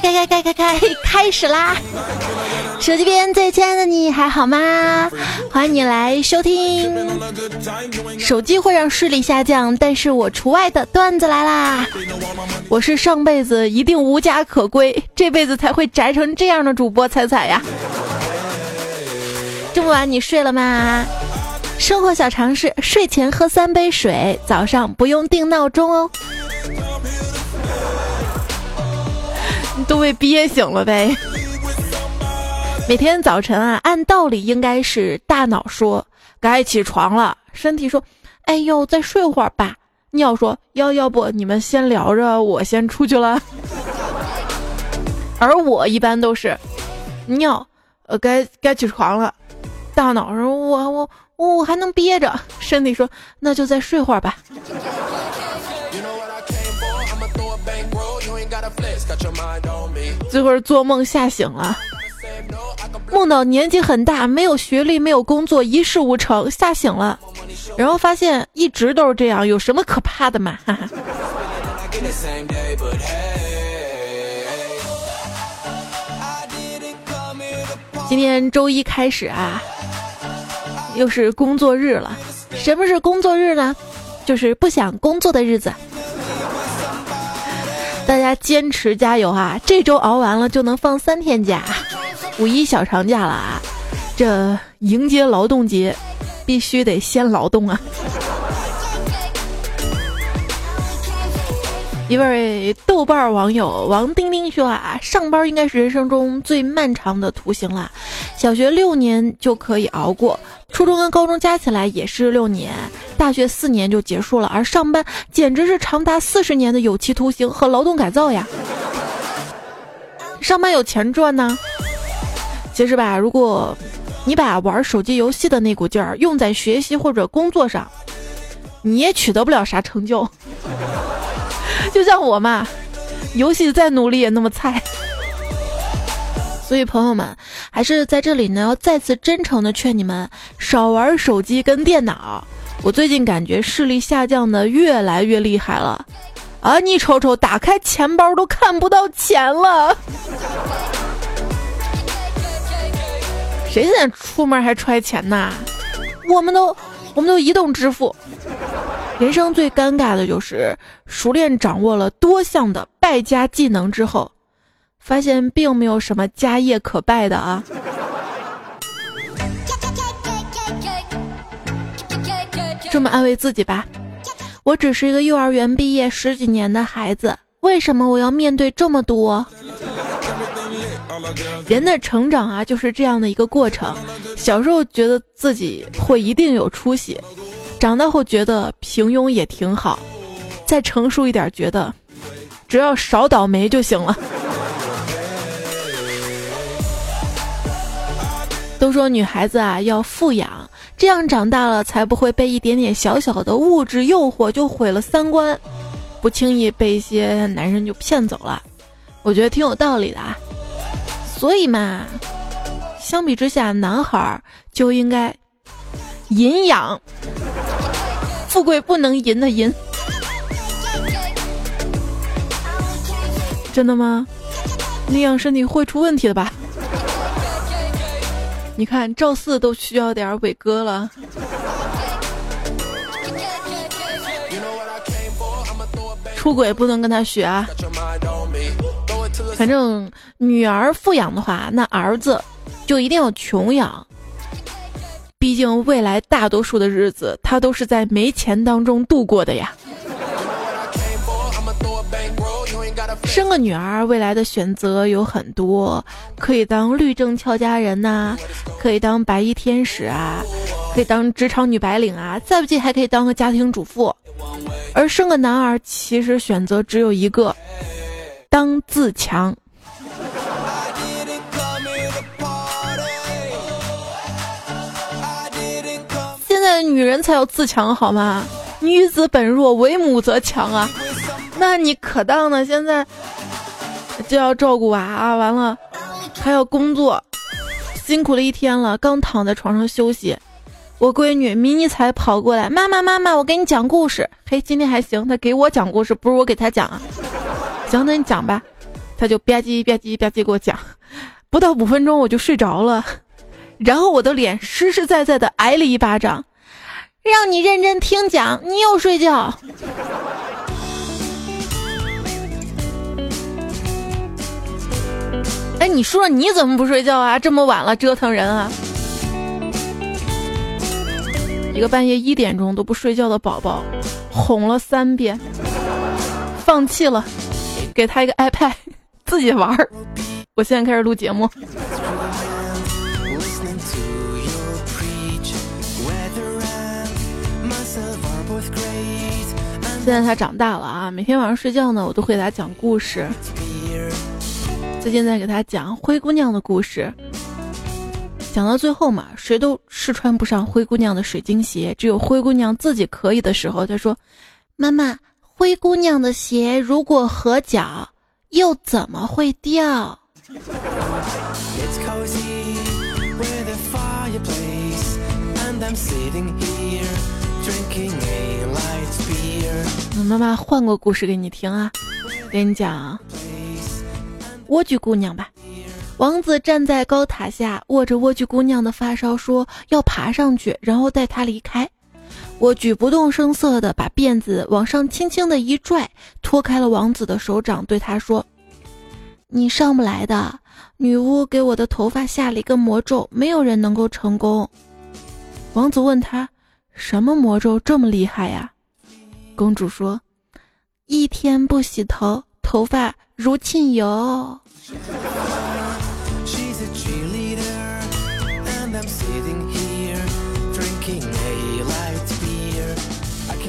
开开开开开开始啦！手机边最亲爱的你还好吗？欢迎你来收听。手机会让视力下降，但是我除外的段子来啦！我是上辈子一定无家可归，这辈子才会宅成这样的主播彩彩呀！这么晚你睡了吗？生活小常识：睡前喝三杯水，早上不用定闹钟哦。都被憋醒了呗。每天早晨啊，按道理应该是大脑说该起床了，身体说：“哎呦，再睡会儿吧。”尿说：“要要不你们先聊着，我先出去了。”而我一般都是尿，呃，该该起床了。大脑说：“我我我我还能憋着。”身体说：“那就再睡会儿吧。”最后做梦吓醒了，梦到年纪很大，没有学历，没有工作，一事无成，吓醒了，然后发现一直都是这样，有什么可怕的嘛？哈 哈今天周一开始啊，又是工作日了。什么是工作日呢？就是不想工作的日子。大家坚持加油啊！这周熬完了就能放三天假，五一小长假了啊！这迎接劳动节，必须得先劳动啊！一位豆瓣网友王丁丁说啊，上班应该是人生中最漫长的图形了，小学六年就可以熬过，初中跟高中加起来也是六年，大学四年就结束了，而上班简直是长达四十年的有期徒刑和劳动改造呀！上班有钱赚呢，其实吧，如果你把玩手机游戏的那股劲儿用在学习或者工作上，你也取得不了啥成就。就像我嘛，游戏再努力也那么菜。所以朋友们，还是在这里呢，要再次真诚的劝你们少玩手机跟电脑。我最近感觉视力下降的越来越厉害了，啊，你瞅瞅，打开钱包都看不到钱了。谁现在出门还揣钱呐？我们都，我们都移动支付。人生最尴尬的就是熟练掌握了多项的败家技能之后，发现并没有什么家业可败的啊。这么安慰自己吧，我只是一个幼儿园毕业十几年的孩子，为什么我要面对这么多？人的成长啊，就是这样的一个过程。小时候觉得自己会一定有出息。长大后觉得平庸也挺好，再成熟一点觉得，只要少倒霉就行了。都说女孩子啊要富养，这样长大了才不会被一点点小小的物质诱惑就毁了三观，不轻易被一些男人就骗走了。我觉得挺有道理的啊。所以嘛，相比之下，男孩就应该营养。富贵不能淫的淫，真的吗？那样身体会出问题的吧？你看赵四都需要点伟哥了。出轨不能跟他学啊！反正女儿富养的话，那儿子就一定要穷养。毕竟未来大多数的日子，他都是在没钱当中度过的呀。生个女儿，未来的选择有很多，可以当律政俏佳人呐，可以当白衣天使啊，可以当职场女白领啊，再不济还可以当个家庭主妇。而生个男儿，其实选择只有一个，当自强。现在的女人才有自强好吗？女子本弱，为母则强啊！那你可当呢？现在就要照顾娃啊，完了还要工作，辛苦了一天了，刚躺在床上休息，我闺女迷你彩跑过来，妈妈妈妈，我给你讲故事。嘿，今天还行，她给我讲故事，不是我给她讲啊。行，那你讲吧。她就吧唧吧唧吧唧给我讲，不到五分钟我就睡着了，然后我的脸实实在在的挨了一巴掌，让你认真听讲，你又睡觉。哎，你说你怎么不睡觉啊？这么晚了折腾人啊！一个半夜一点钟都不睡觉的宝宝，哄了三遍，放弃了，给他一个 iPad，自己玩儿。我现在开始录节目。现在他长大了啊，每天晚上睡觉呢，我都会给他讲故事。最近在给他讲灰姑娘的故事，讲到最后嘛，谁都试穿不上灰姑娘的水晶鞋，只有灰姑娘自己可以的时候，他说：“妈妈，灰姑娘的鞋如果合脚，又怎么会掉？”妈妈换个故事给你听啊，给你讲。莴苣姑娘吧，王子站在高塔下，握着莴苣姑娘的发梢，说要爬上去，然后带她离开。莴苣不动声色地把辫子往上轻轻的一拽，脱开了王子的手掌，对他说：“你上不来的。女巫给我的头发下了一个魔咒，没有人能够成功。”王子问他：“什么魔咒这么厉害呀？”公主说：“一天不洗头，头发。”如沁油。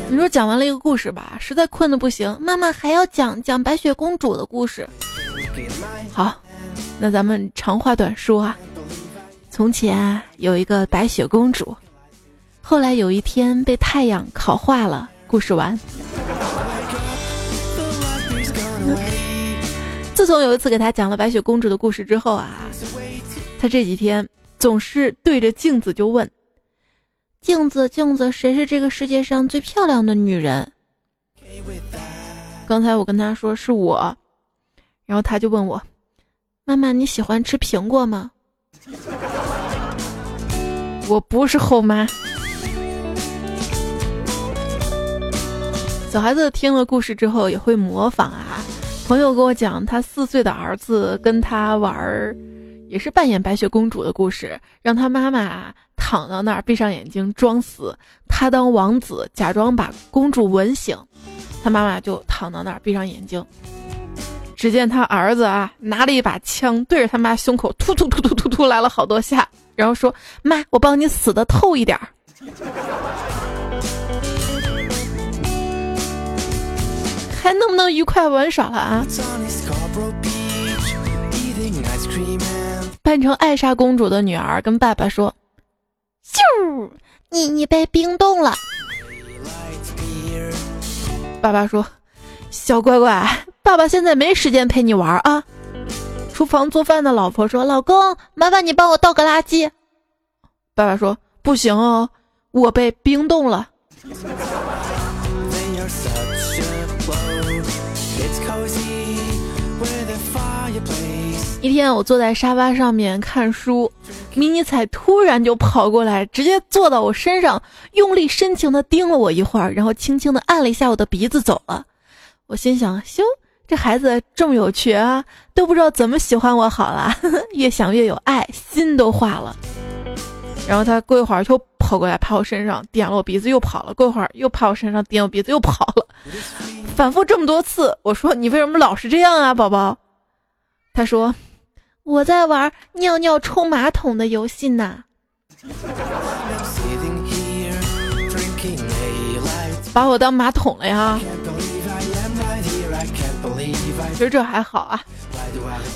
你说讲完了一个故事吧，实在困的不行，妈妈还要讲讲白雪公主的故事。好，那咱们长话短说啊。从前有一个白雪公主，后来有一天被太阳烤化了。故事完。自从有一次给他讲了白雪公主的故事之后啊，他这几天总是对着镜子就问：“镜子，镜子，谁是这个世界上最漂亮的女人？”刚才我跟他说是我，然后他就问我：“妈妈，你喜欢吃苹果吗？”我不是后妈。小孩子听了故事之后也会模仿啊。朋友跟我讲，他四岁的儿子跟他玩儿，也是扮演白雪公主的故事，让他妈妈躺到那儿，闭上眼睛装死，他当王子，假装把公主吻醒，他妈妈就躺到那儿，闭上眼睛。只见他儿子啊，拿了一把枪对着他妈胸口突突突突突突来了好多下，然后说：“妈，我帮你死的透一点儿。”还能不能愉快玩耍了啊？扮成艾莎公主的女儿跟爸爸说：“啾，你你被冰冻了。”爸爸说：“小乖乖，爸爸现在没时间陪你玩啊。”厨房做饭的老婆说：“老公，麻烦你帮我倒个垃圾。”爸爸说：“不行哦，我被冰冻了。”一天，我坐在沙发上面看书，迷你彩突然就跑过来，直接坐到我身上，用力深情的盯了我一会儿，然后轻轻的按了一下我的鼻子走了。我心想：修，这孩子这么有趣啊，都不知道怎么喜欢我好了。越想越有爱，心都化了。然后他过一会儿又跑过来，趴我身上，点了我鼻子，又跑了。过一会儿又趴我身上，点我鼻子，又跑了。反复这么多次，我说你为什么老是这样啊，宝宝？他说。我在玩尿尿冲马桶的游戏呢，把我当马桶了呀。其实这还好啊，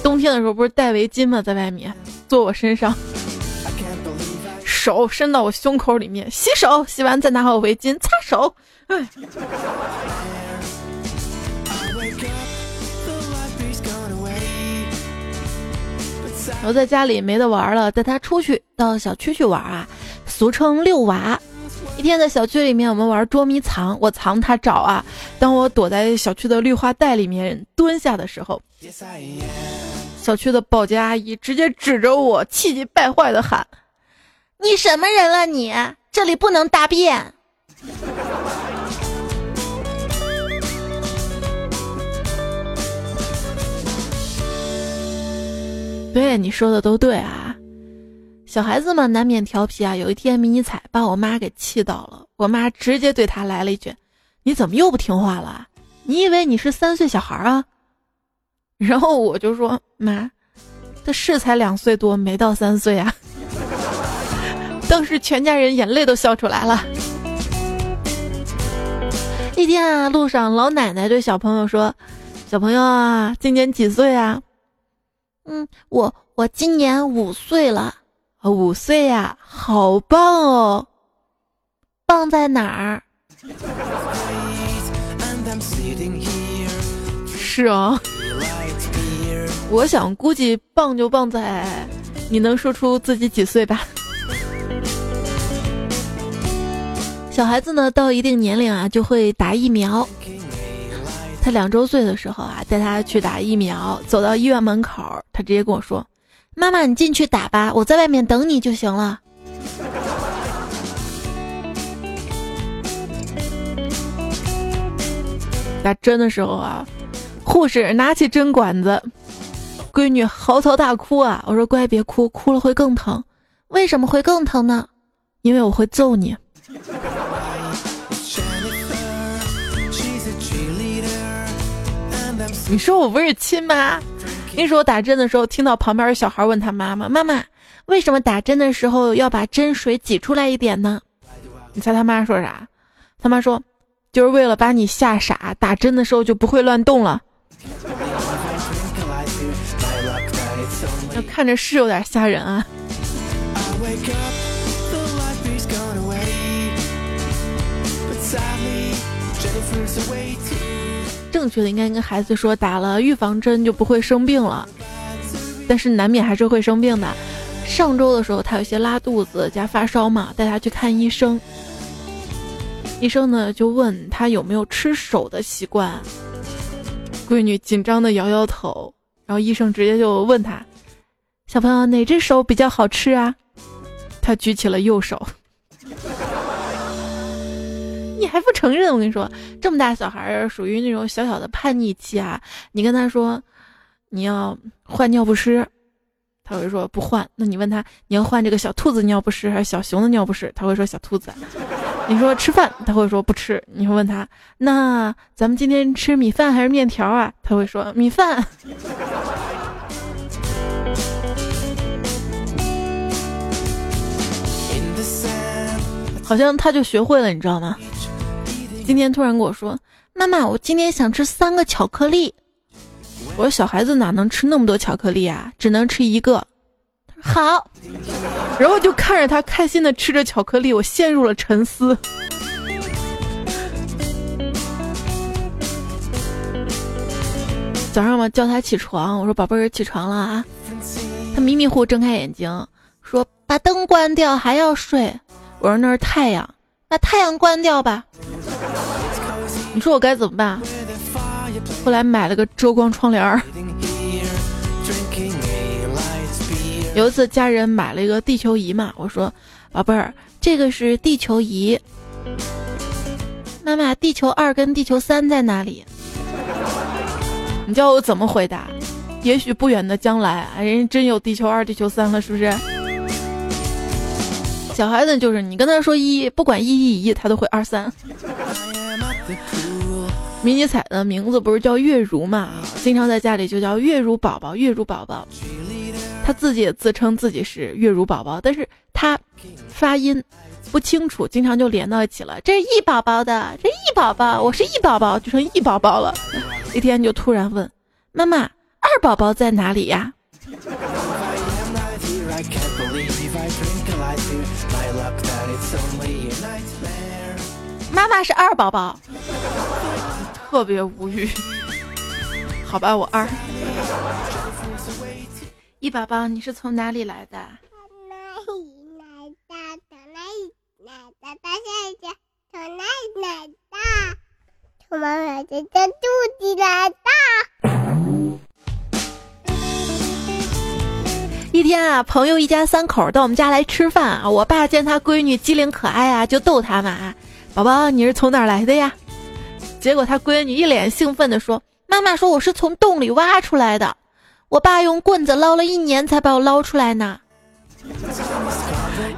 冬天的时候不是戴围巾吗？在外面坐我身上，手伸到我胸口里面洗手，洗完再拿好围巾擦手。哎。我在家里没得玩了，带他出去到小区去玩啊，俗称遛娃。一天在小区里面，我们玩捉迷藏，我藏他找啊。当我躲在小区的绿化带里面蹲下的时候，小区的保洁阿姨直接指着我，气急败坏的喊：“你什么人了？你这里不能大便。”对你说的都对啊，小孩子嘛难免调皮啊。有一天迷你彩把我妈给气到了，我妈直接对他来了一句：“你怎么又不听话了？你以为你是三岁小孩啊？”然后我就说：“妈，他是才两岁多，没到三岁啊。”当时全家人眼泪都笑出来了。一天啊，路上老奶奶对小朋友说：“小朋友啊，今年几岁啊？”嗯，我我今年五岁了，五岁呀，好棒哦！棒在哪儿？是啊，我想估计棒就棒在你能说出自己几岁吧。小孩子呢，到一定年龄啊，就会打疫苗。他两周岁的时候啊，带他去打疫苗，走到医院门口，他直接跟我说：“妈妈，你进去打吧，我在外面等你就行了。”打针的时候啊，护士拿起针管子，闺女嚎啕大哭啊！我说：“乖，别哭，哭了会更疼。为什么会更疼呢？因为我会揍你。”你说我不是亲妈？那时候打针的时候，听到旁边的小孩问他妈妈：“妈妈，为什么打针的时候要把针水挤出来一点呢？”你猜他妈说啥？他妈说：“就是为了把你吓傻，打针的时候就不会乱动了。”那看着是有点吓人啊。正确的应该跟孩子说，打了预防针就不会生病了，但是难免还是会生病的。上周的时候，他有些拉肚子加发烧嘛，带他去看医生。医生呢就问他有没有吃手的习惯，闺女紧张的摇摇头，然后医生直接就问他：“小朋友哪只手比较好吃啊？”他举起了右手。你还不承认？我跟你说，这么大小孩儿属于那种小小的叛逆期啊！你跟他说你要换尿不湿，他会说不换。那你问他你要换这个小兔子尿不湿还是小熊的尿不湿，他会说小兔子。你说吃饭，他会说不吃。你会问他那咱们今天吃米饭还是面条啊？他会说米饭。好像他就学会了，你知道吗？今天突然跟我说：“妈妈，我今天想吃三个巧克力。”我说：“小孩子哪能吃那么多巧克力啊？只能吃一个。”好，然后就看着他开心的吃着巧克力，我陷入了沉思。早上嘛叫他起床，我说：“宝贝儿，起床了啊！”他迷迷糊睁开眼睛，说：“把灯关掉，还要睡。”我说：“那是太阳，把太阳关掉吧。”你说我该怎么办？后来买了个遮光窗帘儿。有一次家人买了一个地球仪嘛，我说：“宝贝儿，这个是地球仪。”妈妈，地球二跟地球三在哪里？你叫我怎么回答？也许不远的将来，人家真有地球二、地球三了，是不是？小孩子就是你跟他说一，不管一一一，他都会二三。迷你彩的名字不是叫月如嘛？经常在家里就叫月如宝宝，月如宝宝。他自己也自称自己是月如宝宝，但是他发音不清楚，经常就连到一起了。这是易宝宝的，这易宝宝，我是易宝宝，就成易宝宝了。一天就突然问妈妈：“二宝宝在哪里呀？”妈妈是二宝宝，特别无语。好吧，我二一宝宝，你是从哪里来的？从哪里来的？从哪里来的？从哪里来的？妈妈的肚子来的。一天啊，朋友一家三口到我们家来吃饭啊，我爸见他闺女机灵可爱啊，就逗他嘛啊。宝宝，你是从哪儿来的呀？”结果他闺女一脸兴奋地说：“妈妈说我是从洞里挖出来的，我爸用棍子捞了一年才把我捞出来呢。”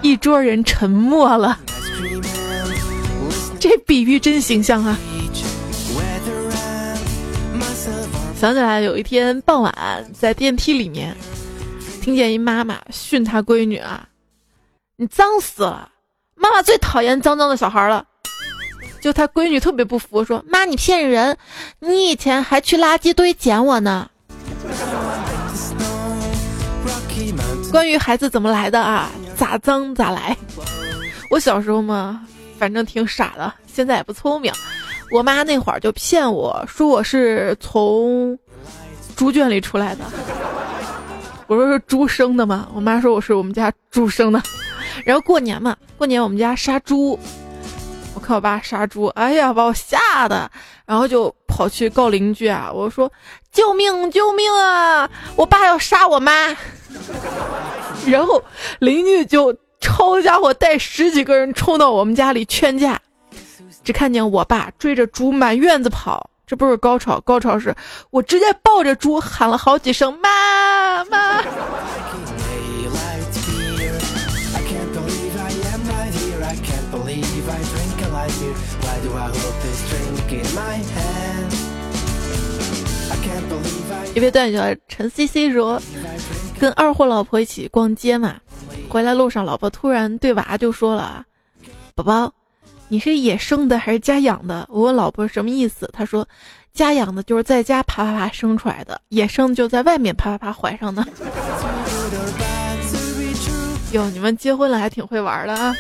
一桌人沉默了。这比喻真形象啊！想起来有一天傍晚在电梯里面，听见一妈妈训她闺女啊：“你脏死了！妈妈最讨厌脏脏的小孩了。”就他闺女特别不服，说：“妈，你骗人！你以前还去垃圾堆捡我呢。”关于孩子怎么来的啊？咋脏咋来。我小时候嘛，反正挺傻的，现在也不聪明。我妈那会儿就骗我说我是从猪圈里出来的。我说是猪生的嘛？我妈说我是我们家猪生的。然后过年嘛，过年我们家杀猪。我爸杀猪，哎呀，把我吓的，然后就跑去告邻居啊！我说：“救命，救命啊！我爸要杀我妈。”然后邻居就抄家伙带十几个人冲到我们家里劝架，只看见我爸追着猪满院子跑。这不是高潮，高潮是我直接抱着猪喊了好几声妈妈。一位段友陈 C C 说，跟二货老婆一起逛街嘛，回来路上，老婆突然对娃就说了：“宝宝，你是野生的还是家养的？”我问老婆什么意思，她说：“家养的就是在家啪啪啪生出来的，野生就在外面啪啪啪怀上的。”哟，你们结婚了还挺会玩的啊！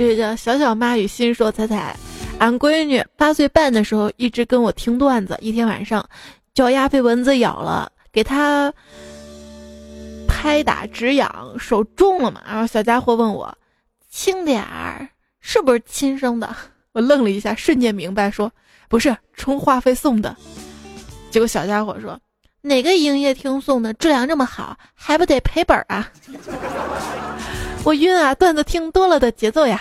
这个叫小小妈与心说彩彩，俺闺女八岁半的时候一直跟我听段子，一天晚上脚丫被蚊子咬了，给她拍打止痒，手重了嘛？然后小家伙问我轻点儿，是不是亲生的？我愣了一下，瞬间明白，说不是，充话费送的。结果小家伙说哪个营业厅送的，质量这么好，还不得赔本啊？我晕啊！段子听多了的节奏呀。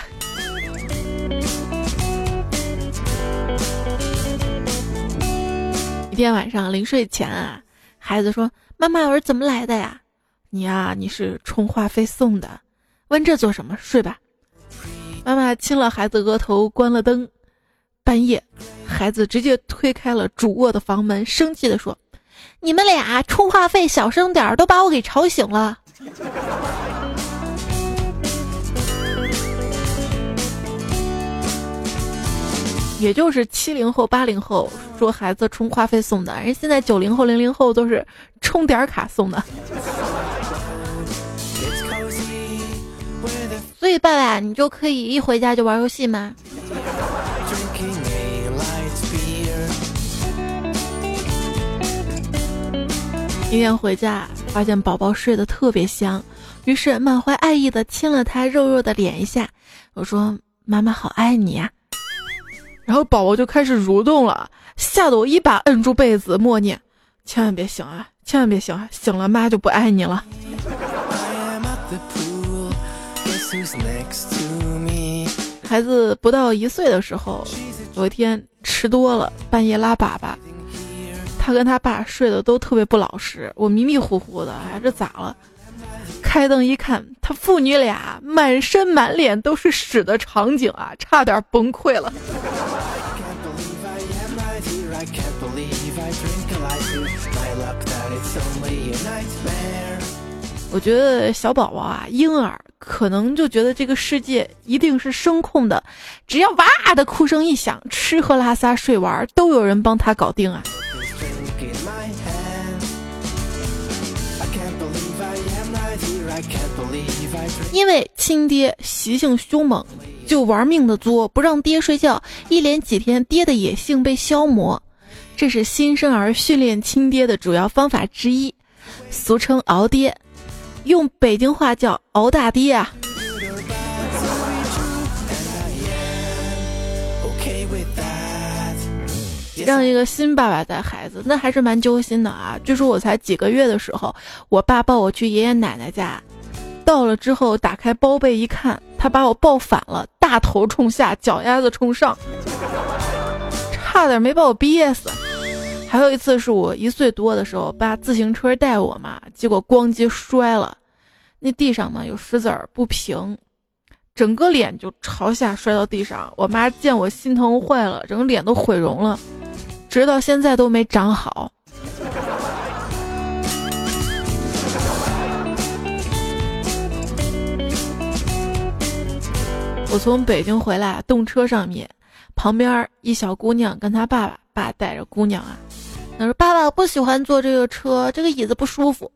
一天晚上临睡前啊，孩子说：“妈妈，我是怎么来的呀？”你啊，你是充话费送的。问这做什么？睡吧。妈妈亲了孩子额头，关了灯。半夜，孩子直接推开了主卧的房门，生气的说：“你们俩充话费小声点儿，都把我给吵醒了。”也就是七零后、八零后说孩子充话费送的，人现在九零后、零零后都是充点卡送的。所以爸爸，你就可以一回家就玩游戏吗？一天回家，发现宝宝睡得特别香，于是满怀爱意的亲了他肉肉的脸一下。我说：“妈妈好爱你呀。”然后宝宝就开始蠕动了，吓得我一把摁住被子，默念：“千万别醒啊，千万别醒啊，醒了妈就不爱你了。”孩子不到一岁的时候，有一天吃多了，半夜拉粑粑，他跟他爸睡得都特别不老实，我迷迷糊糊的，哎，这咋了？开灯一看，他父女俩满身满脸都是屎的场景啊，差点崩溃了。我觉得小宝宝啊，婴儿可能就觉得这个世界一定是声控的，只要哇的哭声一响，吃喝拉撒睡玩都有人帮他搞定啊。因为亲爹习性凶猛，就玩命的作，不让爹睡觉，一连几天，爹的野性被消磨。这是新生儿训练亲爹的主要方法之一，俗称熬爹。用北京话叫熬大爹啊。让一个新爸爸带孩子，那还是蛮揪心的啊。据说我才几个月的时候，我爸抱我去爷爷奶奶家，到了之后打开包被一看，他把我抱反了，大头冲下，脚丫子冲上，差点没把我憋死。还有一次是我一岁多的时候，爸自行车带我嘛，结果咣叽摔了，那地上呢有石子儿不平，整个脸就朝下摔到地上。我妈见我心疼坏了，整个脸都毁容了。直到现在都没长好。我从北京回来，动车上面，旁边一小姑娘跟她爸爸，爸带着姑娘啊，她说：“爸爸，我不喜欢坐这个车，这个椅子不舒服。”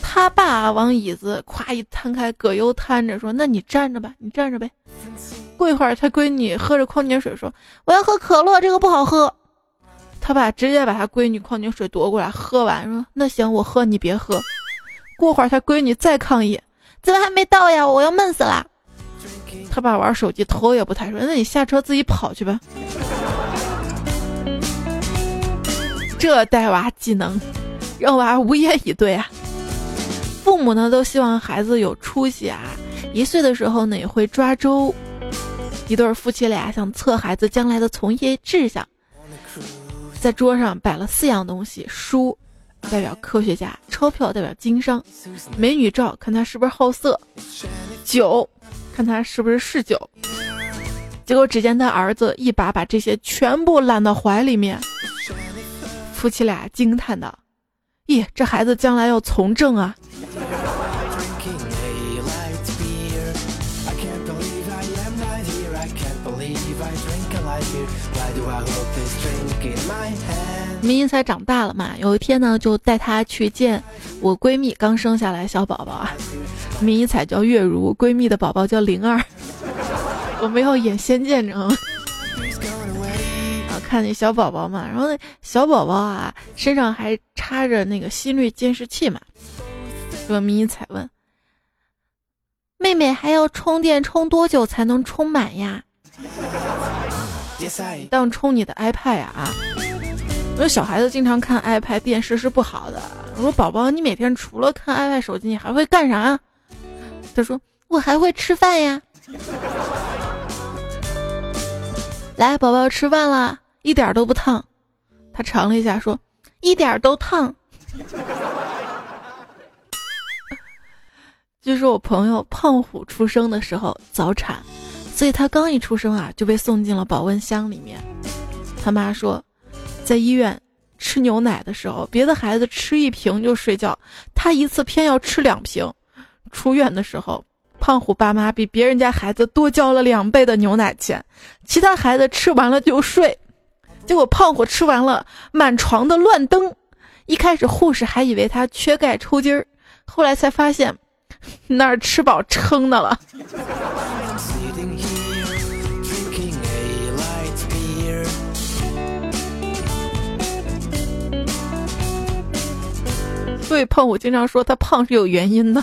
他爸往椅子咵一摊开，葛优瘫着说：“那你站着吧，你站着呗。”过一会儿，他闺女喝着矿泉水说：“我要喝可乐，这个不好喝。”他爸直接把他闺女矿泉水夺过来，喝完说：“那行，我喝，你别喝。”过会儿他闺女再抗议：“怎么还没到呀？我要闷死了！”他爸玩手机，头也不抬说：“那你下车自己跑去吧。”这带娃技能，让娃无言以对啊！父母呢都希望孩子有出息啊，一岁的时候呢也会抓周。一对夫妻俩想测孩子将来的从业志向。在桌上摆了四样东西：书代表科学家，钞票代表经商，美女照看他是不是好色，酒看他是不是嗜酒。结果只见他儿子一把把这些全部揽到怀里面，夫妻俩惊叹道：“咦，这孩子将来要从政啊！”明英才长大了嘛，有一天呢，就带她去见我闺蜜刚生下来小宝宝啊。明英彩叫月如，闺蜜的宝宝叫灵儿。我们要演仙剑，知道吗？啊，看那小宝宝嘛，然后那小宝宝啊，身上还插着那个心率监视器嘛。说明英彩问妹妹还要充电，充多久才能充满呀？当充你的 iPad 啊！我说小孩子经常看 iPad 电视是不好的。我说宝宝，你每天除了看 iPad 手机，你还会干啥？他说我还会吃饭呀。来，宝宝吃饭了，一点都不烫。他尝了一下，说一点都烫。据 说我朋友胖虎出生的时候早产。所以他刚一出生啊，就被送进了保温箱里面。他妈说，在医院吃牛奶的时候，别的孩子吃一瓶就睡觉，他一次偏要吃两瓶。出院的时候，胖虎爸妈比别人家孩子多交了两倍的牛奶钱，其他孩子吃完了就睡，结果胖虎吃完了，满床的乱蹬。一开始护士还以为他缺钙抽筋儿，后来才发现，那儿吃饱撑的了。所以胖虎经常说他胖是有原因的。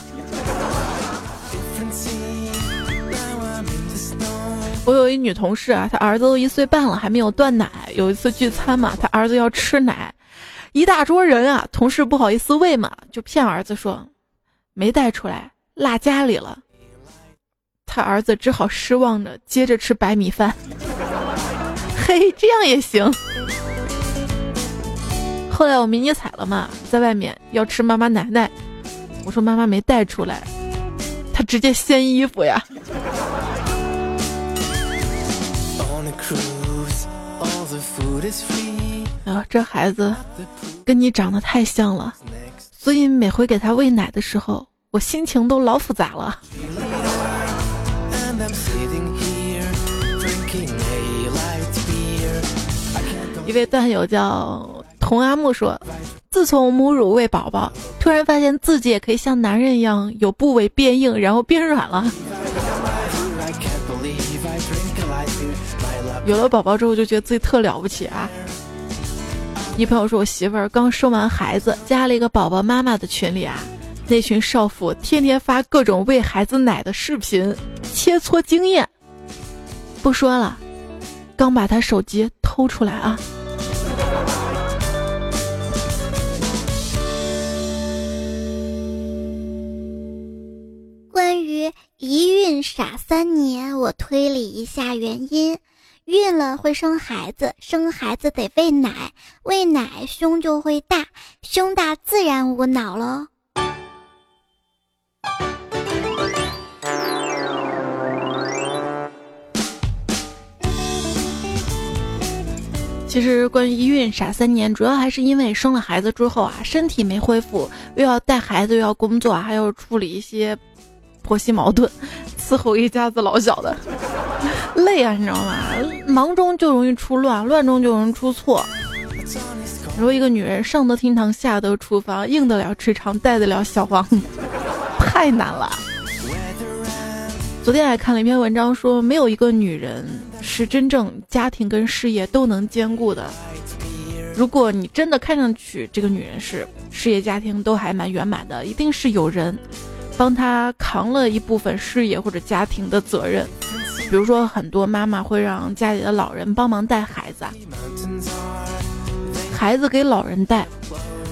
我有一女同事啊，她儿子都一岁半了还没有断奶。有一次聚餐嘛，她儿子要吃奶，一大桌人啊，同事不好意思喂嘛，就骗儿子说没带出来，落家里了。他儿子只好失望着接着吃白米饭。嘿，这样也行。后来我迷你彩了嘛，在外面要吃妈妈奶奶，我说妈妈没带出来，他直接掀衣服呀。啊，这孩子跟你长得太像了，所以每回给他喂奶的时候，我心情都老复杂了。一位段友叫。童阿木说：“自从母乳喂宝宝，突然发现自己也可以像男人一样，有部位变硬，然后变软了。有了宝宝之后，就觉得自己特了不起啊！”一朋友说：“我媳妇儿刚生完孩子，加了一个宝宝妈妈的群里啊，那群少妇天天发各种喂孩子奶的视频，切磋经验。不说了，刚把他手机偷出来啊。关于一孕傻三年，我推理一下原因：孕了会生孩子，生孩子得喂奶，喂奶胸就会大，胸大自然无脑了。其实关于一孕傻三年，主要还是因为生了孩子之后啊，身体没恢复，又要带孩子，又要工作，还要处理一些婆媳矛盾，伺候一家子老小的，累啊，你知道吗？忙中就容易出乱，乱中就容易出错。你说一个女人上得厅堂，下得厨房，应得了职场，带得了小黄，太难了。昨天还看了一篇文章，说没有一个女人是真正家庭跟事业都能兼顾的。如果你真的看上去这个女人是事业家庭都还蛮圆满的，一定是有人帮他扛了一部分事业或者家庭的责任。比如说，很多妈妈会让家里的老人帮忙带孩子，孩子给老人带，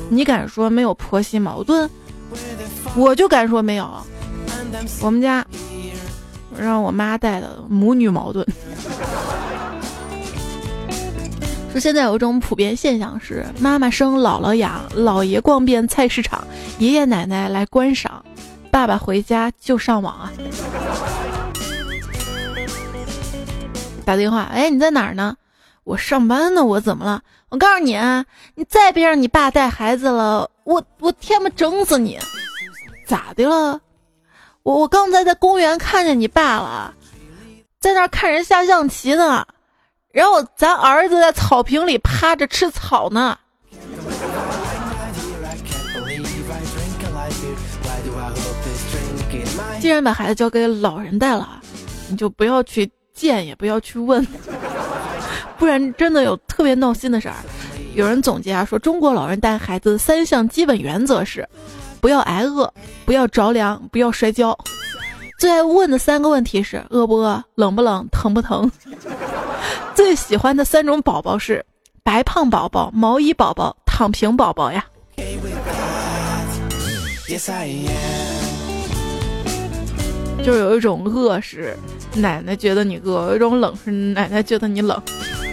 你敢说没有婆媳矛盾？我就敢说没有。我们家。让我妈带的母女矛盾。说现在有一种普遍现象是，妈妈生，姥姥养，姥爷逛遍菜市场，爷爷奶奶来观赏，爸爸回家就上网啊。打电话，哎，你在哪儿呢？我上班呢，我怎么了？我告诉你啊，你再别让你爸带孩子了，我我天，妈整死你！咋的了？我我刚才在公园看见你爸了，在那看人下象棋呢，然后咱儿子在草坪里趴着吃草呢。既然把孩子交给老人带了，你就不要去见，也不要去问，不然真的有特别闹心的事儿。有人总结啊，说中国老人带孩子三项基本原则是。不要挨饿，不要着凉，不要摔跤。最爱问的三个问题是：饿不饿、冷不冷、疼不疼？最喜欢的三种宝宝是：白胖宝宝、毛衣宝宝、躺平宝宝呀。就是有一种饿是奶奶觉得你饿，有一种冷是奶奶觉得你冷。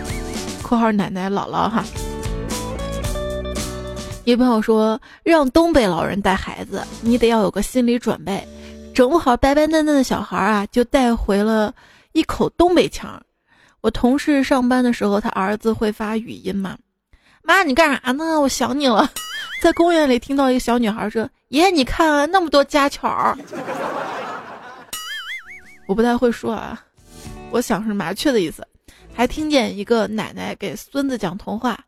（括号奶奶姥姥哈）。一朋友说，让东北老人带孩子，你得要有个心理准备，整不好白白嫩嫩的小孩啊，就带回了一口东北腔。我同事上班的时候，他儿子会发语音嘛，妈你干啥呢？我想你了。在公园里听到一个小女孩说：“爷爷你看啊那么多家巧。”我不太会说啊，我想是麻雀的意思。还听见一个奶奶给孙子讲童话。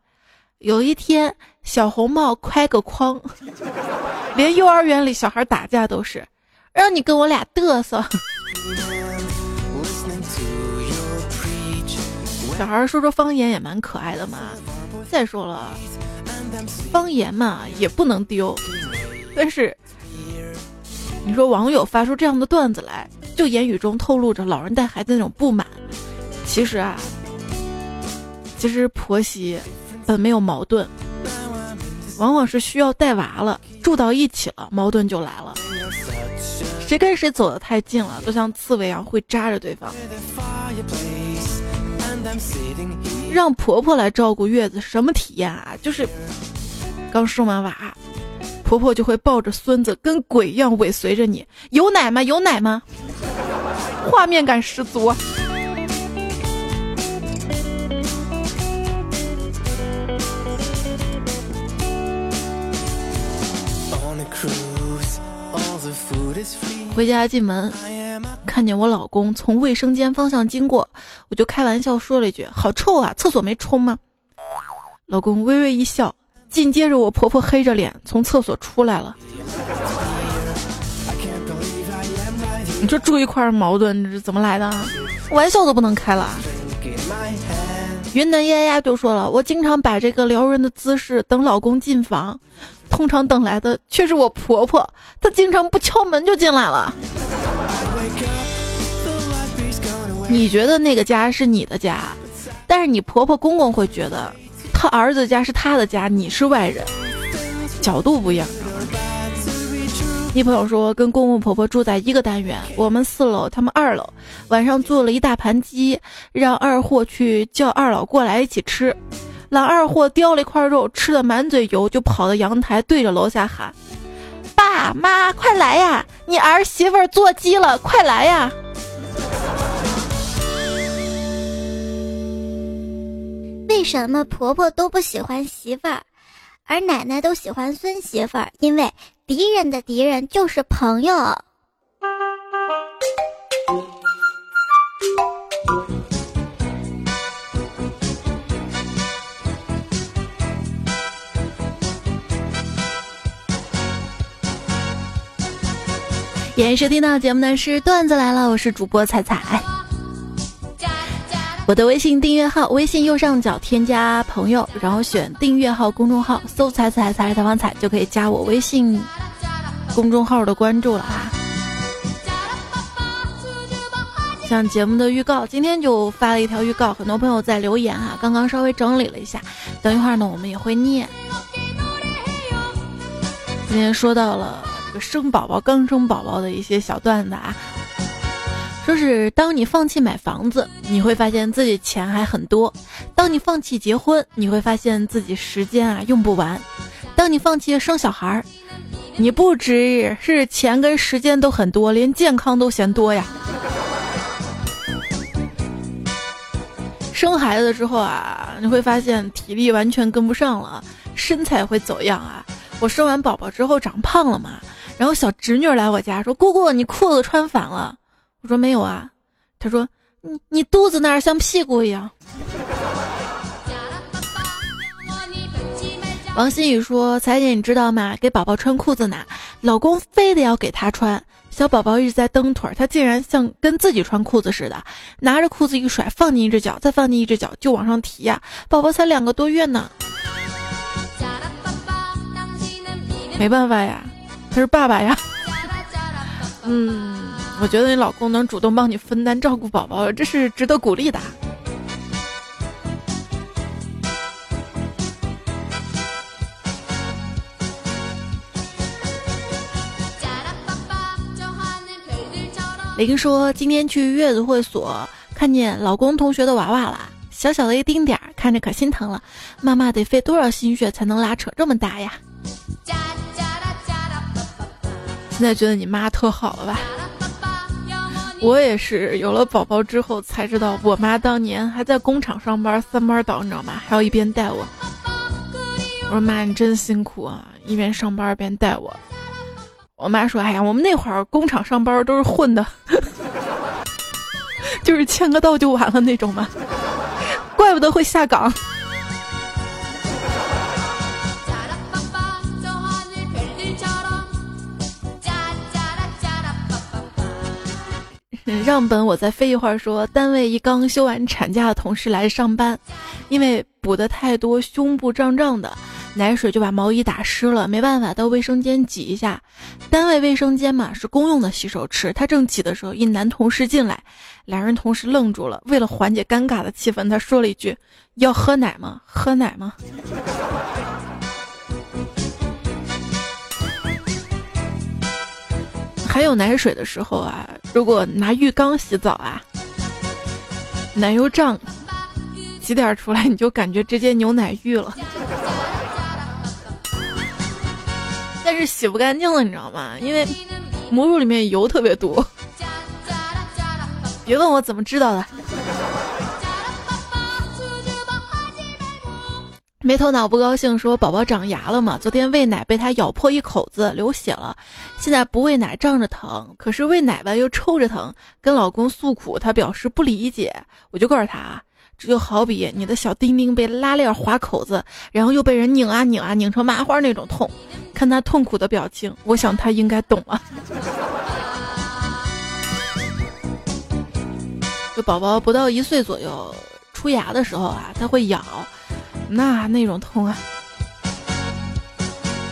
有一天，小红帽开个筐，连幼儿园里小孩打架都是，让你跟我俩嘚瑟。小孩说说方言也蛮可爱的嘛。再说了，方言嘛也不能丢。但是，你说网友发出这样的段子来，就言语中透露着老人带孩子那种不满。其实啊，其实婆媳。本没有矛盾，往往是需要带娃了，住到一起了，矛盾就来了。谁跟谁走得太近了，都像刺猬一样会扎着对方。让婆婆来照顾月子，什么体验啊？就是刚生完娃，婆婆就会抱着孙子，跟鬼一样尾随着你。有奶吗？有奶吗？画面感十足。回家进门，看见我老公从卫生间方向经过，我就开玩笑说了一句：“好臭啊，厕所没冲吗？”老公微微一笑，紧接着我婆婆黑着脸从厕所出来了。你说住一块儿矛盾是怎么来的？玩笑都不能开了。云南丫丫就说了：“我经常摆这个撩人的姿势等老公进房。”通常等来的却是我婆婆，她经常不敲门就进来了。你觉得那个家是你的家，但是你婆婆公公会觉得，他儿子家是他的家，你是外人，角度不一样。你朋友说跟公公婆婆住在一个单元，我们四楼，他们二楼，晚上做了一大盘鸡，让二货去叫二老过来一起吃。老二货叼了一块肉，吃的满嘴油，就跑到阳台对着楼下喊：“爸妈，快来呀！你儿媳妇做鸡了，快来呀！”为什么婆婆都不喜欢媳妇儿，而奶奶都喜欢孙媳妇儿？因为敌人的敌人就是朋友。也收听到节目的是段子来了，我是主播彩彩。我的微信订阅号，微信右上角添加朋友，然后选订阅号公众号，搜“彩彩彩采访彩”，就可以加我微信公众号的关注了哈。像节目的预告，今天就发了一条预告，很多朋友在留言哈，刚刚稍微整理了一下，等一会儿呢我们也会念。今天说到了。这个生宝宝、刚生宝宝的一些小段子啊，说是当你放弃买房子，你会发现自己钱还很多；当你放弃结婚，你会发现自己时间啊用不完；当你放弃生小孩儿，你不止是钱跟时间都很多，连健康都嫌多呀。生孩子之后啊，你会发现体力完全跟不上了，身材会走样啊。我生完宝宝之后长胖了嘛。然后小侄女来我家说：“姑姑，你裤子穿反了。”我说：“没有啊。”他说：“你你肚子那儿像屁股一样。”王新宇说：“彩姐，你知道吗？给宝宝穿裤子呢，老公非得要给他穿。小宝宝一直在蹬腿，他竟然像跟自己穿裤子似的，拿着裤子一甩，放进一只脚，再放进一只脚，就往上提呀。宝宝才两个多月呢，没办法呀。”他是爸爸呀，嗯，我觉得你老公能主动帮你分担照顾宝宝，这是值得鼓励的。林说今天去月子会所，看见老公同学的娃娃了，小小的一丁点儿，看着可心疼了。妈妈得费多少心血才能拉扯这么大呀？现在觉得你妈特好了吧？我也是有了宝宝之后才知道，我妈当年还在工厂上班，三班倒，你知道吗？还要一边带我。我说妈，你真辛苦啊，一边上班一边带我。我妈说：“哎呀，我们那会儿工厂上班都是混的，就是签个到就完了那种嘛，怪不得会下岗。”让本我再飞一会儿。说单位一刚休完产假的同事来上班，因为补的太多，胸部胀胀的，奶水就把毛衣打湿了，没办法到卫生间挤一下。单位卫生间嘛是公用的洗手池，他正挤的时候，一男同事进来，两人同时愣住了。为了缓解尴尬的气氛，他说了一句：“要喝奶吗？喝奶吗？”还有奶水的时候啊，如果拿浴缸洗澡啊，奶油胀，挤点出来你就感觉直接牛奶浴了。但是洗不干净了，你知道吗？因为母乳里面油特别多。别问我怎么知道的。没头脑不高兴，说宝宝长牙了嘛？昨天喂奶被他咬破一口子，流血了。现在不喂奶胀着疼，可是喂奶吧又抽着疼，跟老公诉苦，他表示不理解。我就告诉他啊，这就好比你的小丁丁被拉链划口子，然后又被人拧啊拧啊拧成麻花那种痛。看他痛苦的表情，我想他应该懂了。就宝宝不到一岁左右出牙的时候啊，他会咬。那那种痛啊，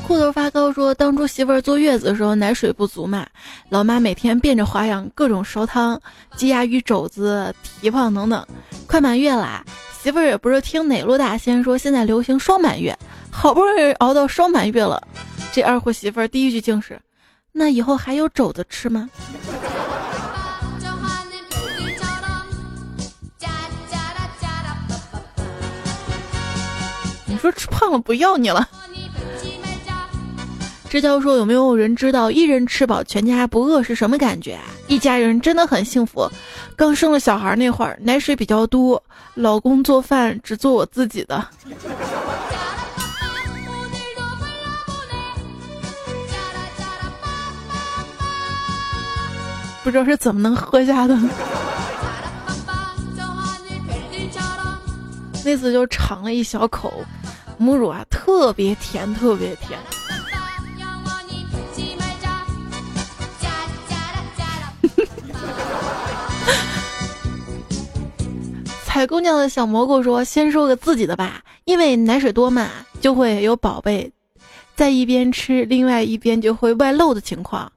裤头发高说，当初媳妇儿坐月子的时候奶水不足嘛，老妈每天变着花样各种烧汤，鸡鸭鱼肘子、蹄膀等等。快满月啦，媳妇儿也不是听哪路大仙说现在流行双满月，好不容易熬到双满月了，这二货媳妇儿第一句竟是：“那以后还有肘子吃吗？”说吃胖了不要你了。支教说：“有没有人知道一人吃饱全家不饿是什么感觉啊？一家人真的很幸福。刚生了小孩那会儿，奶水比较多，老公做饭只做我自己的，不知道是怎么能喝下的。那次就尝了一小口，母乳啊，特别甜，特别甜。”采姑娘的小蘑菇说：“先说个自己的吧，因为奶水多嘛，就会有宝贝在一边吃，另外一边就会外漏的情况。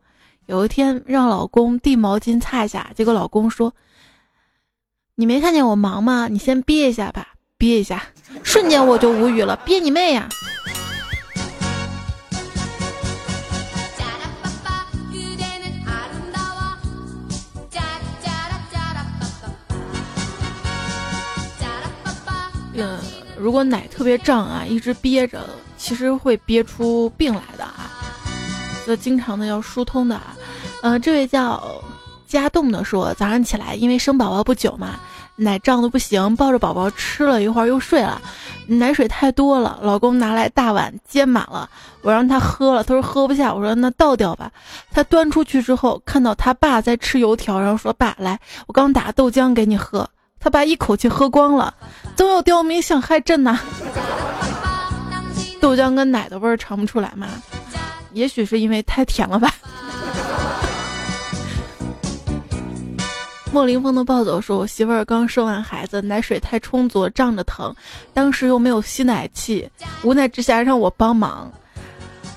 有一天让老公递毛巾擦一下，结果老公说：‘你没看见我忙吗？你先憋一下吧，憋一下。’瞬间我就无语了，憋你妹呀！”嗯，如果奶特别胀啊，一直憋着，其实会憋出病来的啊，就经常的要疏通的啊。嗯，这位叫家栋的说，早上起来因为生宝宝不久嘛，奶胀的不行，抱着宝宝吃了一会儿又睡了，奶水太多了，老公拿来大碗接满了，我让他喝了，他说喝不下，我说那倒掉吧。他端出去之后，看到他爸在吃油条，然后说爸来，我刚打豆浆给你喝。他爸一口气喝光了，总有刁民想害朕呐！豆浆跟奶的味儿尝不出来吗？也许是因为太甜了吧。莫林峰的暴走说：“我媳妇儿刚生完孩子，奶水太充足，胀着疼，当时又没有吸奶器，无奈之下让我帮忙。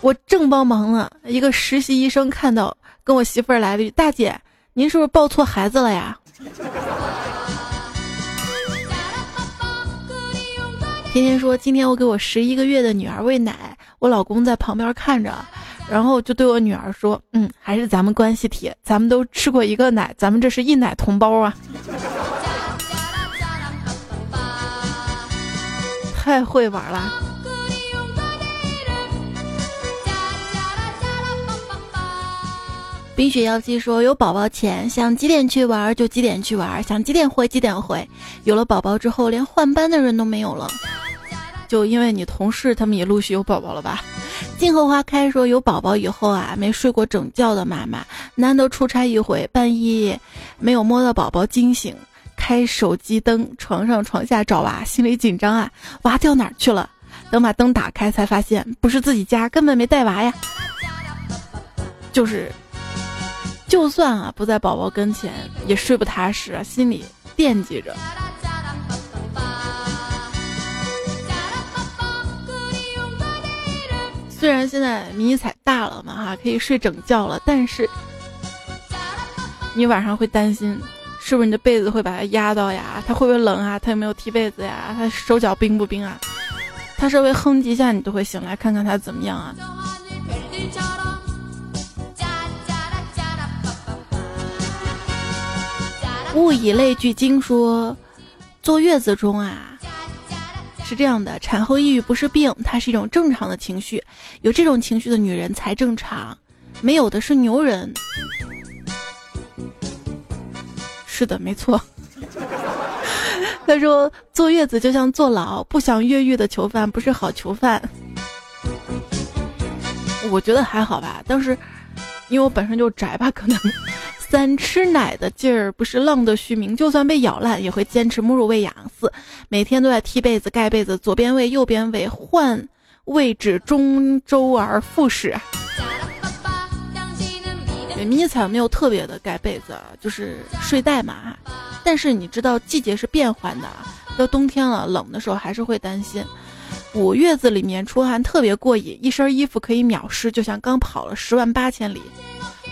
我正帮忙呢，一个实习医生看到，跟我媳妇儿来了句：‘大姐，您是不是抱错孩子了呀？’”天天说，今天我给我十一个月的女儿喂奶，我老公在旁边看着，然后就对我女儿说：“嗯，还是咱们关系铁，咱们都吃过一个奶，咱们这是一奶同胞啊。”太会玩了。冰雪妖姬说：“有宝宝前，想几点去玩就几点去玩，想几点回几点回。有了宝宝之后，连换班的人都没有了。”就因为你同事他们也陆续有宝宝了吧？静候花开说有宝宝以后啊，没睡过整觉的妈妈，难得出差一回，半夜没有摸到宝宝惊醒，开手机灯，床上床下找娃，心里紧张啊，娃掉哪儿去了？等把灯打开才发现不是自己家，根本没带娃呀。就是，就算啊不在宝宝跟前，也睡不踏实，心里惦记着。虽然现在迷彩大了嘛哈，可以睡整觉了，但是你晚上会担心，是不是你的被子会把它压到呀？它会不会冷啊？它有没有踢被子呀？它手脚冰不冰啊？它稍微哼几下，你都会醒来看看它怎么样啊？物以类聚，经说坐月子中啊。是这样的，产后抑郁不是病，它是一种正常的情绪。有这种情绪的女人才正常，没有的是牛人。是的，没错。他说坐月子就像坐牢，不想越狱的囚犯不是好囚犯。我觉得还好吧，但是因为我本身就宅吧，可能。三吃奶的劲儿不是浪得虚名，就算被咬烂也会坚持母乳喂养。四每天都在踢被子盖被子，左边喂右边喂，换位置中周而复始。迷彩没有特别的盖被子，就是睡袋嘛。但是你知道季节是变换的，到冬天了冷的时候还是会担心。五月子里面出汗特别过瘾，一身衣服可以秒湿，就像刚跑了十万八千里。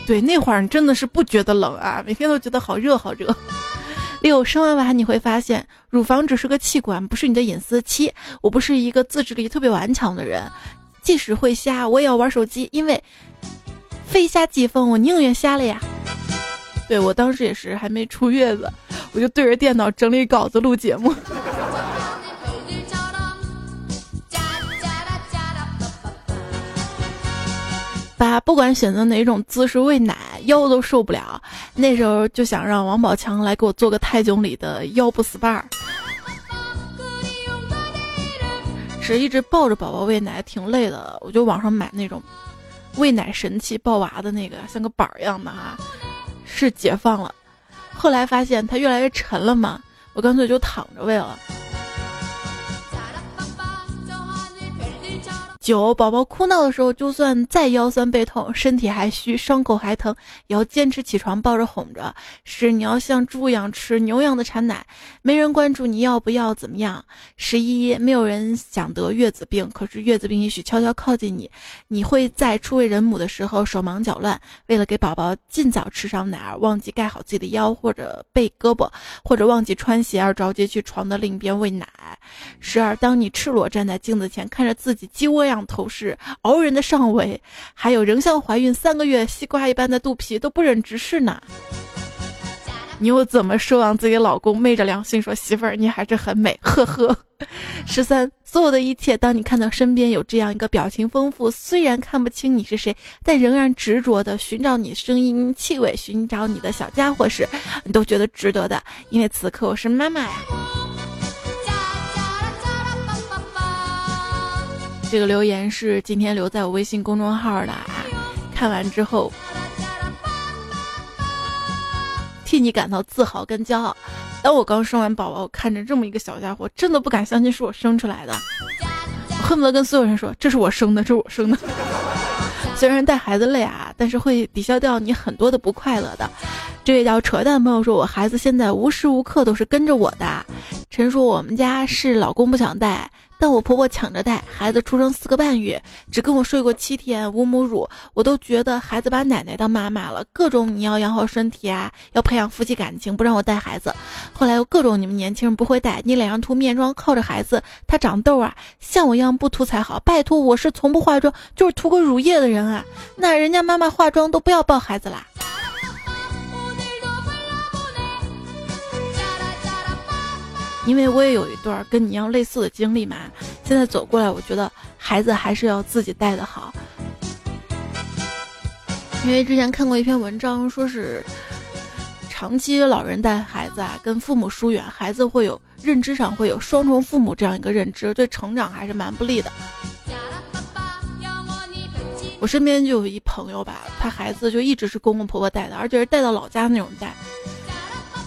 对，那会儿你真的是不觉得冷啊，每天都觉得好热好热。六，生完娃你会发现，乳房只是个器官，不是你的隐私。七，我不是一个自制力特别顽强的人，即使会瞎，我也要玩手机，因为非瞎即疯，我宁愿瞎了呀。对我当时也是还没出月子，我就对着电脑整理稿子录节目。把，不管选择哪种姿势喂奶，腰都受不了。那时候就想让王宝强来给我做个泰囧里的腰部 SPA。是一直抱着宝宝喂奶挺累的，我就网上买那种喂奶神器抱娃的那个，像个板儿一样的哈，是解放了。后来发现它越来越沉了嘛，我干脆就躺着喂了。九宝宝哭闹的时候，就算再腰酸背痛，身体还虚，伤口还疼，也要坚持起床抱着哄着。十你要像猪一样吃牛一样的产奶，没人关注你要不要怎么样。十一没有人想得月子病，可是月子病也许悄悄靠近你。你会在初为人母的时候手忙脚乱，为了给宝宝尽早吃上奶而忘记盖好自己的腰或者背胳膊，或者忘记穿鞋而着急去床的另一边喂奶。十二当你赤裸站在镜子前，看着自己鸡窝样。头饰熬人的上围，还有仍像怀孕三个月西瓜一般的肚皮都不忍直视呢。你又怎么奢望自己老公昧着良心说媳妇儿你还是很美？呵呵。十三，所有的一切，当你看到身边有这样一个表情丰富，虽然看不清你是谁，但仍然执着的寻找你声音气味，寻找你的小家伙时，你都觉得值得的，因为此刻我是妈妈呀。这个留言是今天留在我微信公众号的啊，看完之后替你感到自豪跟骄傲。当我刚生完宝宝，看着这么一个小家伙，真的不敢相信是我生出来的，我恨不得跟所有人说这是我生的，这是我生的。虽然带孩子累啊，但是会抵消掉你很多的不快乐的。这位叫扯淡朋友说，我孩子现在无时无刻都是跟着我的。陈说我们家是老公不想带。但我婆婆抢着带孩子，出生四个半月，只跟我睡过七天，无母乳，我都觉得孩子把奶奶当妈妈了。各种你要养好身体啊，要培养夫妻感情，不让我带孩子。后来又各种你们年轻人不会带，你脸上涂面霜，靠着孩子他长痘啊，像我一样不涂才好。拜托，我是从不化妆，就是涂个乳液的人啊。那人家妈妈化妆都不要抱孩子啦。因为我也有一段跟你一样类似的经历嘛，现在走过来，我觉得孩子还是要自己带的好。因为之前看过一篇文章，说是长期老人带孩子啊，跟父母疏远，孩子会有认知上会有双重父母这样一个认知，对成长还是蛮不利的。我身边就有一朋友吧，他孩子就一直是公公婆婆带的，而且是带到老家那种带。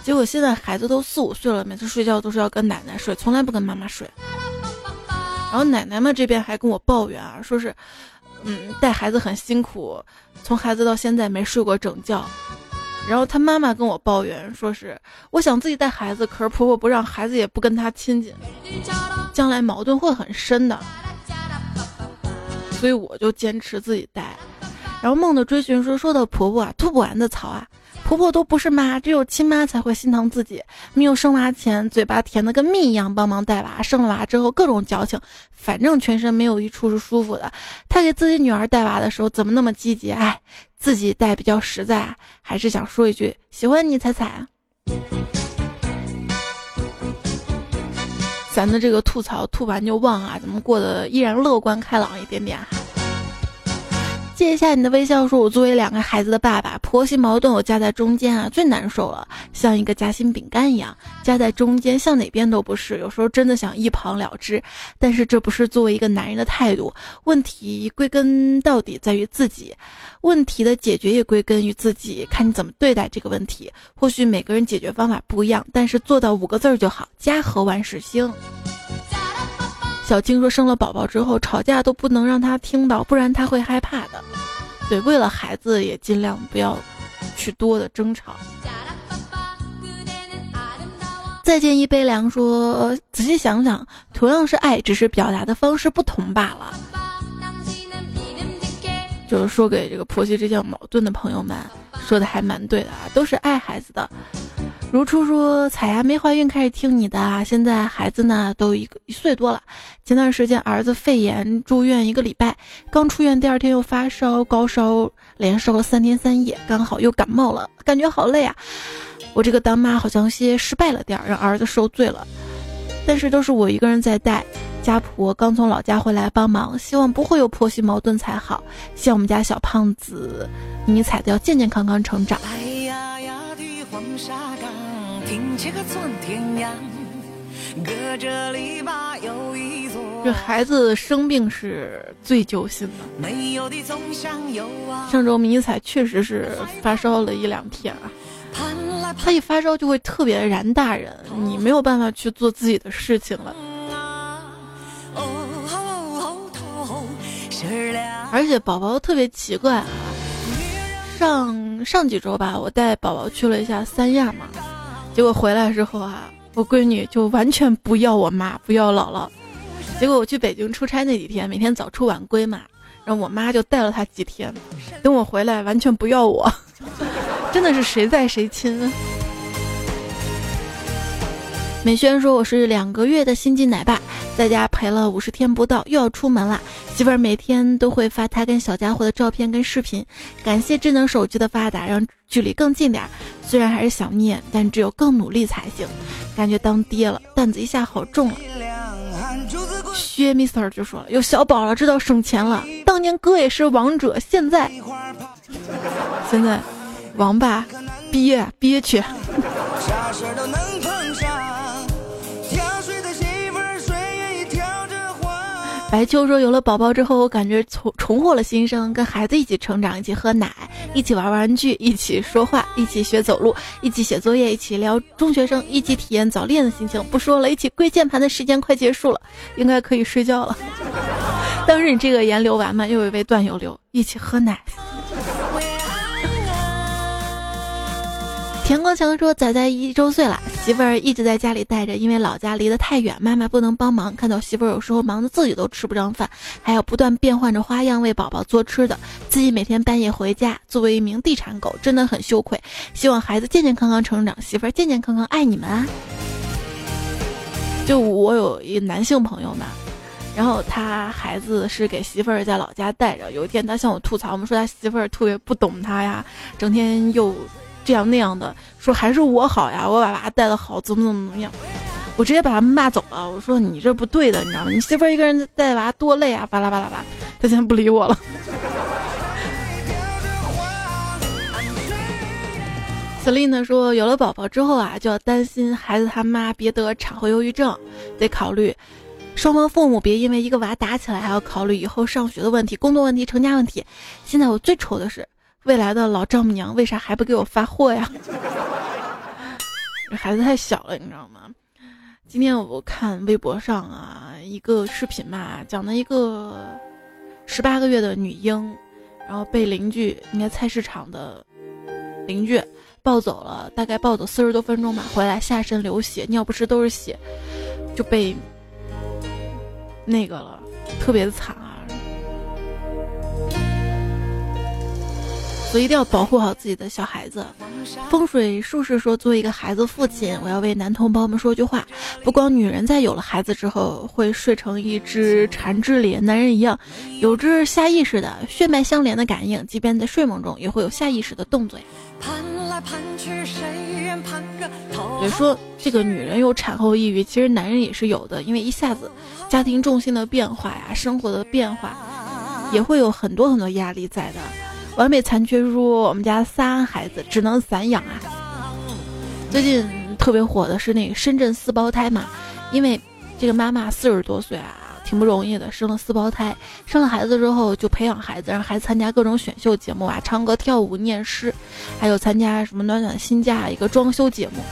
结果现在孩子都四五岁了，每次睡觉都是要跟奶奶睡，从来不跟妈妈睡。然后奶奶们这边还跟我抱怨啊，说是，嗯，带孩子很辛苦，从孩子到现在没睡过整觉。然后他妈妈跟我抱怨，说是我想自己带孩子，可是婆婆不让，孩子也不跟她亲近，将来矛盾会很深的。所以我就坚持自己带。然后梦的追寻说，说到婆婆啊，吐不完的槽啊。婆婆都不是妈，只有亲妈才会心疼自己。没有生娃前，嘴巴甜的跟蜜一样，帮忙带娃；生了娃之后，各种矫情，反正全身没有一处是舒服的。她给自己女儿带娃的时候，怎么那么积极？哎，自己带比较实在，还是想说一句：喜欢你，彩彩。咱的这个吐槽吐完就忘啊，咱们过得依然乐观开朗一点点哈？借一下你的微笑，说我作为两个孩子的爸爸，婆媳矛盾我夹在中间啊，最难受了，像一个夹心饼干一样夹在中间，向哪边都不是。有时候真的想一旁了之，但是这不是作为一个男人的态度。问题归根到底在于自己，问题的解决也归根于自己，看你怎么对待这个问题。或许每个人解决方法不一样，但是做到五个字儿就好：家和万事兴。小青说：“生了宝宝之后，吵架都不能让他听到，不然他会害怕的。对，为了孩子也尽量不要去多的争吵。”再见一杯凉说，仔细想想，同样是爱，只是表达的方式不同罢了。就是说给这个婆媳之间有矛盾的朋友们，说的还蛮对的啊，都是爱孩子的。如初说，彩霞没怀孕开始听你的啊，现在孩子呢都一个一岁多了。前段时间儿子肺炎住院一个礼拜，刚出院第二天又发烧高烧，连烧了三天三夜，刚好又感冒了，感觉好累啊。我这个当妈好像些失败了点儿，让儿子受罪了。但是都是我一个人在带。家婆刚从老家回来帮忙，希望不会有婆媳矛盾才好。希望我们家小胖子迷彩的要健健康康成长。这孩子生病是最揪心的。上周迷彩确实是发烧了一两天啊，他一发烧就会特别燃大人，你没有办法去做自己的事情了。而且宝宝特别奇怪啊，上上几周吧，我带宝宝去了一下三亚嘛，结果回来之后啊，我闺女就完全不要我妈，不要姥姥。结果我去北京出差那几天，每天早出晚归嘛，然后我妈就带了她几天，等我回来完全不要我，真的是谁在谁亲。美萱说：“我是两个月的新晋奶爸，在家陪了五十天不到，又要出门了。媳妇儿每天都会发他跟小家伙的照片跟视频，感谢智能手机的发达，让距离更近点儿。虽然还是想念，但只有更努力才行。感觉当爹了，担子一下好重了。”薛 Mister 就说了：“有小宝了，知道省钱了。当年哥也是王者，现在现在王八憋憋屈。” 白秋说：“有了宝宝之后，我感觉重重获了新生，跟孩子一起成长，一起喝奶，一起玩玩具，一起说话，一起学走路，一起写作业，一起聊中学生，一起体验早恋的心情。不说了，一起跪键盘的时间快结束了，应该可以睡觉了。当时你这个言流完嘛，又有一位段友留，一起喝奶。”田国强说：“仔仔一周岁了，媳妇儿一直在家里带着，因为老家离得太远，妈妈不能帮忙。看到媳妇儿有时候忙得自己都吃不上饭，还要不断变换着花样为宝宝做吃的，自己每天半夜回家。作为一名地产狗，真的很羞愧。希望孩子健健康康成长，媳妇儿健健康康，爱你们啊！”就我有一男性朋友嘛，然后他孩子是给媳妇儿在老家带着，有一天他向我吐槽，我们说他媳妇儿特别不懂他呀，整天又。这样那样的说还是我好呀，我把娃带的好，怎么怎么怎么样，我直接把他骂走了。我说你这不对的，你知道吗？你媳妇一个人带娃多累啊，巴拉巴拉巴。他现在不理我了。Selina 说，有了宝宝之后啊，就要担心孩子他妈别得产后忧郁症，得考虑双方父母别因为一个娃打起来，还要考虑以后上学的问题、工作问题、成家问题。现在我最愁的是。未来的老丈母娘为啥还不给我发货呀？这 孩子太小了，你知道吗？今天我看微博上啊一个视频嘛，讲的一个十八个月的女婴，然后被邻居应该菜市场的邻居抱走了，大概抱走四十多分钟吧，回来下身流血，尿不湿都是血，就被那个了，特别的惨所以一定要保护好自己的小孩子。风水术士说，作为一个孩子父亲，我要为男同胞们说句话：不光女人在有了孩子之后会睡成一只缠枝莲男人一样，有着下意识的血脉相连的感应，即便在睡梦中也会有下意识的动作。也说这个女人有产后抑郁，其实男人也是有的，因为一下子家庭重心的变化呀，生活的变化，也会有很多很多压力在的。完美残缺说：“我们家仨孩子只能散养啊。最近特别火的是那个深圳四胞胎嘛，因为这个妈妈四十多岁啊，挺不容易的，生了四胞胎。生了孩子之后就培养孩子，让孩子参加各种选秀节目啊，唱歌、跳舞、念诗，还有参加什么暖暖新家一个装修节目。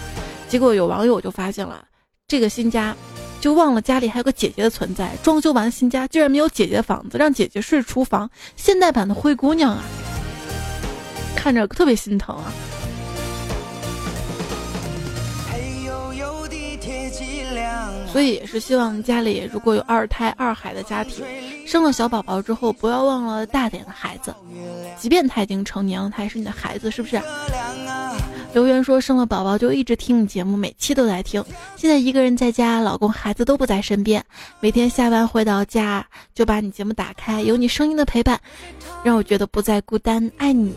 结果有网友就发现了，这个新家就忘了家里还有个姐姐的存在，装修完新家居然没有姐姐的房子，让姐姐睡厨房，现代版的灰姑娘啊！”看着特别心疼啊！所以也是希望家里如果有二胎、二孩的家庭，生了小宝宝之后，不要忘了大点的孩子，即便他已经成年了，他还是你的孩子，是不是？留言说生了宝宝就一直听你节目，每期都在听。现在一个人在家，老公孩子都不在身边，每天下班回到家就把你节目打开，有你声音的陪伴，让我觉得不再孤单。爱你。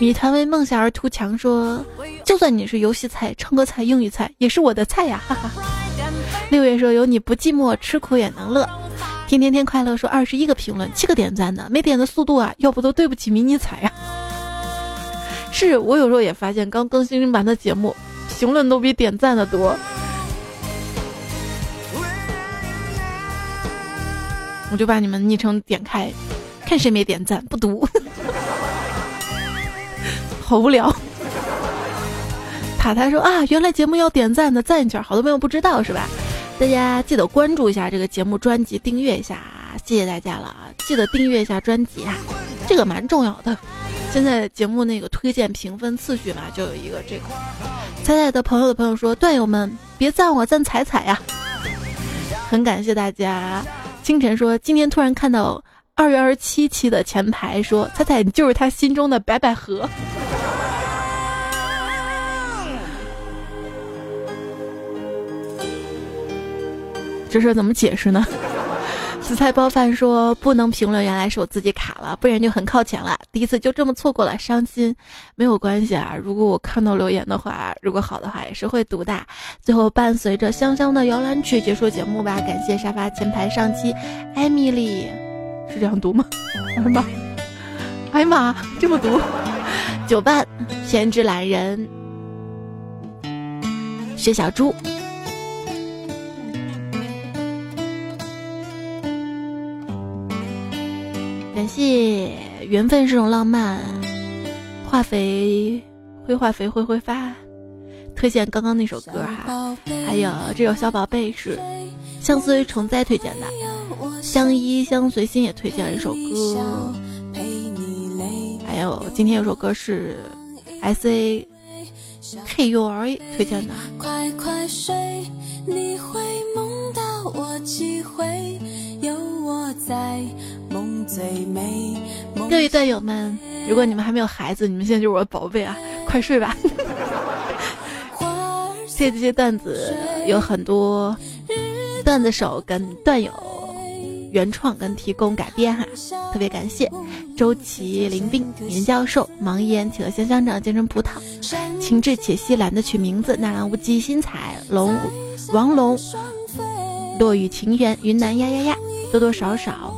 米团为梦想而图强说，就算你是游戏菜、唱歌菜、英语菜，也是我的菜呀！哈哈。六月说有你不寂寞，吃苦也能乐。天天天快乐说二十一个评论，七个点赞的，没点的速度啊，要不都对不起迷你彩呀。是我有时候也发现，刚更新完的节目，评论都比点赞的多。我就把你们昵称点开，看谁没点赞，不读。好无聊。塔塔说啊，原来节目要点赞的，赞一下，好多朋友不知道是吧？大家记得关注一下这个节目专辑，订阅一下，谢谢大家了啊！记得订阅一下专辑啊，这个蛮重要的。现在节目那个推荐评分次序嘛，就有一个这个。彩彩的朋友的朋友说，段友们别赞我，赞彩彩呀！很感谢大家。清晨说，今天突然看到二月二十七期的前排说，彩彩你就是他心中的白百合。这事怎么解释呢？紫菜包饭说不能评论，原来是我自己卡了，不然就很靠前了。第一次就这么错过了，伤心。没有关系啊，如果我看到留言的话，如果好的话也是会读的。最后伴随着香香的摇篮曲结束节目吧。感谢沙发前排上期艾米丽，是这样读吗？哎呀妈，哎妈，这么读。九伴偏执懒人，薛小猪。感谢缘分是种浪漫，化肥会化肥会挥发，推荐刚刚那首歌哈，还有这首小宝贝是相思虫灾推荐的，相依相随心也推荐了一首歌，还有今天有首歌是 S A K U R A 推荐的。快快睡，你会梦到我几回，有我在。各位段友们，如果你们还没有孩子，你们现在就是我的宝贝啊！快睡吧。谢谢这些段子，有很多段子手跟段友原创跟提供改编哈，特别感谢周琦、林斌、严教授、盲眼企鹅香香长、健身葡萄、情志且稀懒得取名字、纳兰无忌、新彩龙、王龙、落雨情缘、云南呀呀呀、多多少少。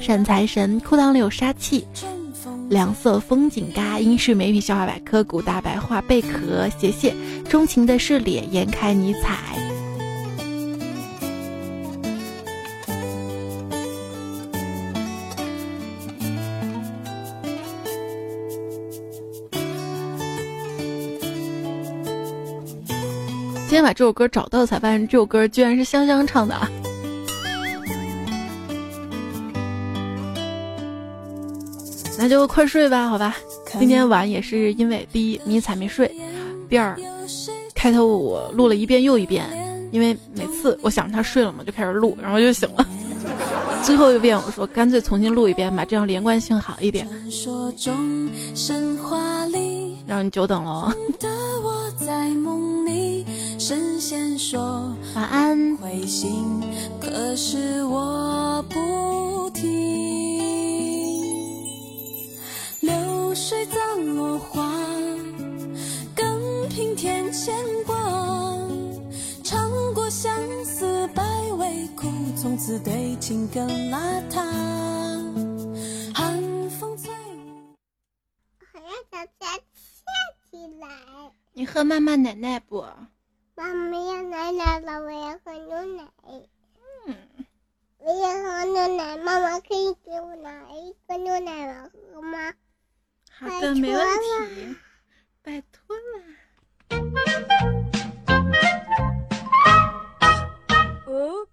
善财神，裤裆里有杀气。两色风景嘎，英式美女笑话百科，古大白话贝壳，谢谢。钟情的是脸，颜开尼彩。把这首歌找到，才发现这首歌居然是香香唱的啊！那就快睡吧，好吧。今天晚也是因为第一迷彩没睡，第二开头我录了一遍又一遍，因为每次我想着他睡了嘛，就开始录，然后就醒了。最后一遍我说干脆重新录一遍吧，这样连贯性好一点。让你久等了。晚安。会醒，可是我不听。流水葬落花，更平添牵挂。尝过相思百味苦，从此对情更邋遢。寒风吹，我要早早起来。你喝妈妈奶奶不？妈妈要奶奶了，我要喝牛奶。嗯，我要喝牛奶，妈妈可以给我拿一个牛奶来喝吗？好的，没问题，拜托了。哦。